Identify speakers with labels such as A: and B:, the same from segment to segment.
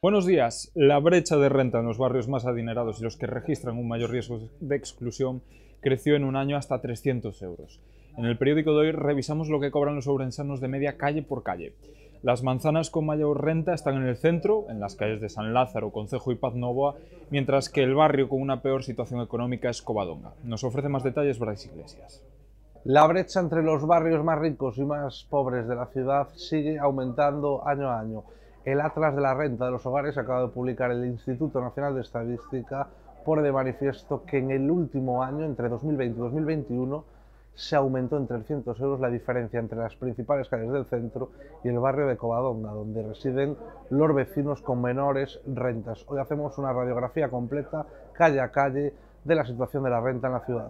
A: Buenos días. La brecha de renta en los barrios más adinerados y los que registran un mayor riesgo de exclusión creció en un año hasta 300 euros. En el periódico de hoy revisamos lo que cobran los ourensanos de media calle por calle. Las manzanas con mayor renta están en el centro, en las calles de San Lázaro, Concejo y Paz Novoa, mientras que el barrio con una peor situación económica es Covadonga. Nos ofrece más detalles Brais Iglesias.
B: La brecha entre los barrios más ricos y más pobres de la ciudad sigue aumentando año a año. El Atlas de la Renta de los Hogares acaba de publicar el Instituto Nacional de Estadística pone de manifiesto que en el último año, entre 2020 y 2021, se aumentó en 300 euros la diferencia entre las principales calles del centro y el barrio de Covadonga, donde residen los vecinos con menores rentas. Hoy hacemos una radiografía completa, calle a calle, de la situación de la renta en la ciudad.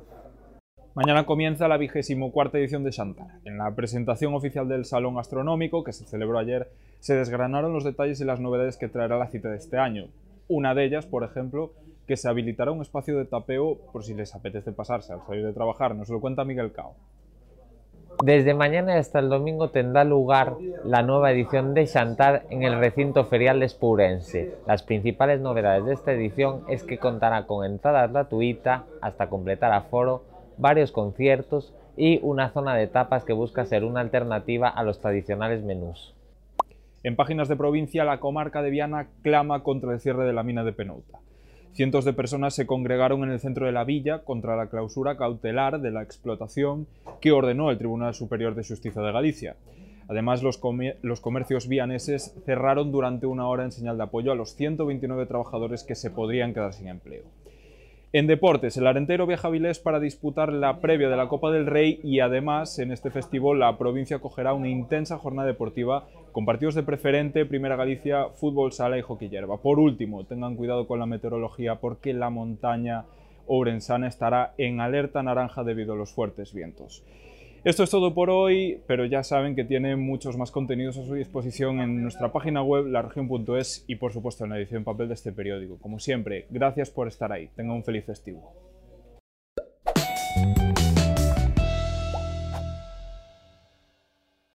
A: Mañana comienza la vigésimo cuarta edición de Chantar. En la presentación oficial del Salón Astronómico, que se celebró ayer, se desgranaron los detalles y las novedades que traerá la cita de este año. Una de ellas, por ejemplo, que se habilitará un espacio de tapeo por si les apetece pasarse al salir de trabajar. Nos lo cuenta Miguel Cao.
C: Desde mañana hasta el domingo tendrá lugar la nueva edición de Chantar en el recinto ferial de Espourense. Las principales novedades de esta edición es que contará con entrada gratuita hasta completar aforo varios conciertos y una zona de tapas que busca ser una alternativa a los tradicionales menús.
A: En páginas de provincia, la comarca de Viana clama contra el cierre de la mina de Penouta. Cientos de personas se congregaron en el centro de la villa contra la clausura cautelar de la explotación que ordenó el Tribunal Superior de Justicia de Galicia. Además, los, los, comercios vianeses cerraron durante una hora en señal de apoyo a los 129 trabajadores que se podrían quedar sin empleo. En deportes, el Arentero viaja a Vilés para disputar la previa de la Copa del Rey y además en este festival la provincia acogerá una intensa jornada deportiva con partidos de preferente, Primera Galicia, fútbol sala y hockey hierba. Por último, tengan cuidado con la meteorología porque la montaña ourensana estará en alerta naranja debido a los fuertes vientos. Esto es todo por hoy, pero ya saben que tienen muchos más contenidos a su disposición en nuestra página web, laregion.es y por supuesto en la edición papel de este periódico. Como siempre, gracias por estar ahí. Tengan un feliz festivo.